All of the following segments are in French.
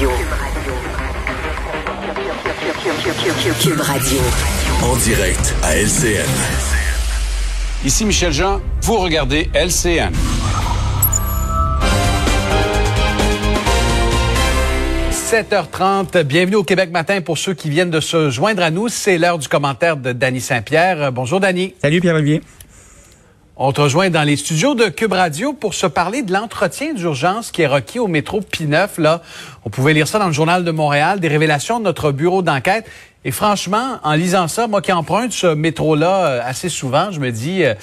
Radio. Cube Radio. En direct à LCN. Ici Michel Jean, vous regardez LCN. 7h30, bienvenue au Québec matin pour ceux qui viennent de se joindre à nous. C'est l'heure du commentaire de Danny Saint-Pierre. Bonjour Danny. Salut Pierre-Olivier. On te rejoint dans les studios de Cube Radio pour se parler de l'entretien d'urgence qui est requis au métro P9. Là, on pouvait lire ça dans le journal de Montréal, des révélations de notre bureau d'enquête. Et franchement, en lisant ça, moi qui emprunte ce métro-là euh, assez souvent, je me dis, euh,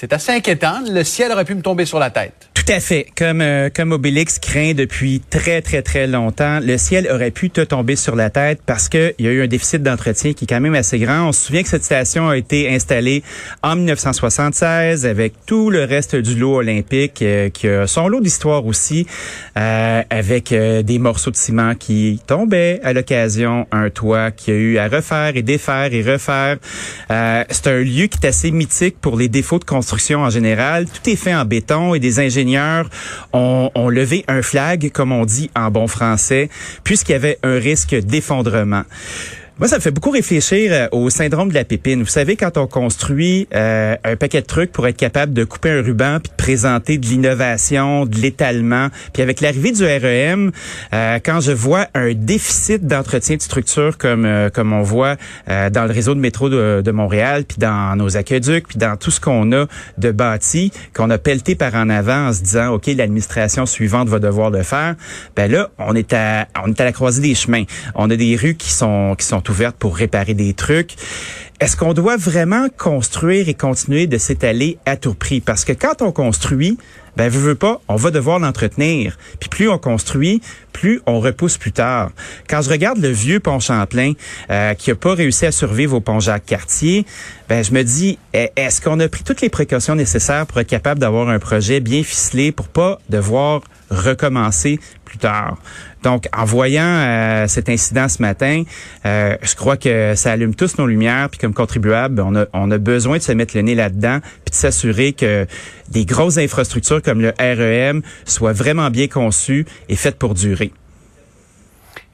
c'est assez inquiétant. Le ciel aurait pu me tomber sur la tête. Tout à fait. Comme, euh, comme Obélix craint depuis très, très, très longtemps, le ciel aurait pu te tomber sur la tête parce qu'il y a eu un déficit d'entretien qui est quand même assez grand. On se souvient que cette station a été installée en 1976 avec tout le reste du lot olympique euh, qui a son lot d'histoire aussi, euh, avec des morceaux de ciment qui tombaient à l'occasion, un toit qui a eu à refaire et défaire et refaire. C'est un lieu qui est assez mythique pour les défauts de construction en général. Tout est fait en béton et des ingénieurs ont, levé un flag, comme on dit en bon français, puisqu'il y avait un risque d'effondrement. Moi, ça me fait beaucoup réfléchir euh, au syndrome de la pépine. Vous savez, quand on construit euh, un paquet de trucs pour être capable de couper un ruban puis de présenter de l'innovation, de l'étalement, puis avec l'arrivée du REM, euh, quand je vois un déficit d'entretien de structure comme comme on voit dans le réseau de métro de, de Montréal, puis dans nos aqueducs, puis dans tout ce qu'on a de bâti, qu'on a pelleté par en avant en se disant, ok, l'administration suivante va devoir le faire. Ben là, on est à on est à la croisée des chemins. On a des rues qui sont qui sont pour réparer des trucs. Est-ce qu'on doit vraiment construire et continuer de s'étaler à tout prix? Parce que quand on construit, ben, veut, veut pas, on va devoir l'entretenir. Puis plus on construit, plus on repousse plus tard. Quand je regarde le vieux pont Champlain, euh, qui a pas réussi à survivre au pont Jacques-Cartier, ben, je me dis, est-ce qu'on a pris toutes les précautions nécessaires pour être capable d'avoir un projet bien ficelé pour pas devoir recommencer plus tard. Donc, en voyant euh, cet incident ce matin, euh, je crois que ça allume tous nos lumières. Puis comme contribuable, on a, on a besoin de se mettre le nez là-dedans, puis de s'assurer que des grosses infrastructures comme le REM soient vraiment bien conçues et faites pour durer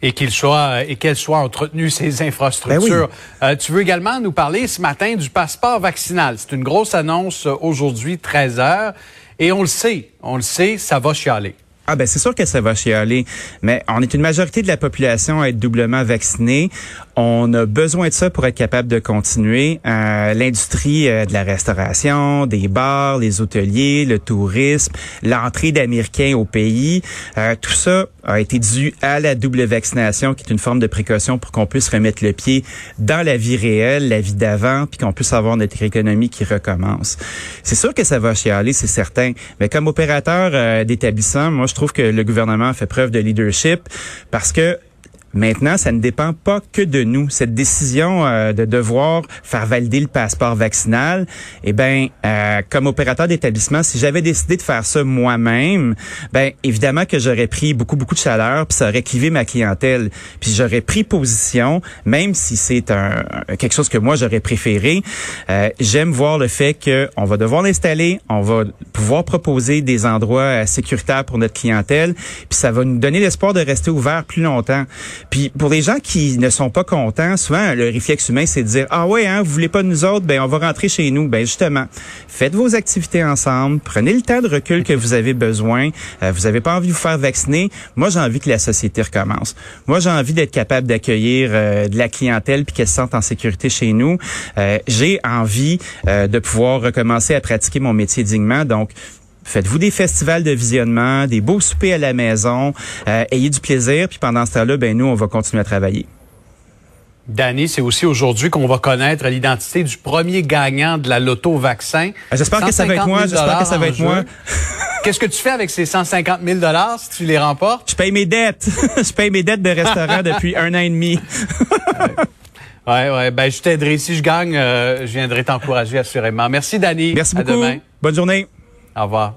et qu'il soit et qu'elles soient entretenues ces infrastructures. Ben euh, tu veux également nous parler ce matin du passeport vaccinal. C'est une grosse annonce aujourd'hui 13 heures et on le sait, on le sait, ça va chialer. Ah ben c'est sûr que ça va chialer, mais on est une majorité de la population à être doublement vaccinée. On a besoin de ça pour être capable de continuer. Euh, L'industrie euh, de la restauration, des bars, les hôteliers, le tourisme, l'entrée d'Américains au pays, euh, tout ça a été dû à la double vaccination, qui est une forme de précaution pour qu'on puisse remettre le pied dans la vie réelle, la vie d'avant, puis qu'on puisse avoir notre économie qui recommence. C'est sûr que ça va chialer, c'est certain, mais comme opérateur euh, d'établissement, moi je trouve que le gouvernement fait preuve de leadership parce que Maintenant, ça ne dépend pas que de nous. Cette décision euh, de devoir faire valider le passeport vaccinal, eh ben, euh, comme opérateur d'établissement, si j'avais décidé de faire ça moi-même, ben évidemment que j'aurais pris beaucoup beaucoup de chaleur, puis ça aurait clivé ma clientèle, puis j'aurais pris position, même si c'est un quelque chose que moi j'aurais préféré. Euh, j'aime voir le fait que on va devoir l'installer, on va pouvoir proposer des endroits sécuritaires pour notre clientèle, puis ça va nous donner l'espoir de rester ouvert plus longtemps. Puis pour les gens qui ne sont pas contents, souvent le réflexe humain c'est de dire ah ouais hein, vous voulez pas nous autres, ben on va rentrer chez nous. Ben justement, faites vos activités ensemble, prenez le temps de recul que vous avez besoin. Euh, vous avez pas envie de vous faire vacciner. Moi j'ai envie que la société recommence. Moi j'ai envie d'être capable d'accueillir euh, de la clientèle puis qu'elle se sente en sécurité chez nous. Euh, j'ai envie de pouvoir recommencer à pratiquer mon métier dignement. Donc Faites-vous des festivals de visionnement, des beaux soupers à la maison, euh, ayez du plaisir, puis pendant ce temps-là, ben nous, on va continuer à travailler. Danny, c'est aussi aujourd'hui qu'on va connaître l'identité du premier gagnant de la loto vaccin. Ah, j'espère que ça va être moi. J'espère que ça va être moi. Qu'est-ce que tu fais avec ces 150 000 dollars si tu les remportes? Je paye mes dettes. je paye mes dettes de restaurant depuis un an et demi. ouais, ouais. Ben, je t'aiderai. Si je gagne, euh, je viendrai t'encourager assurément. Merci, Danny. Merci beaucoup. Bonne journée. Au revoir.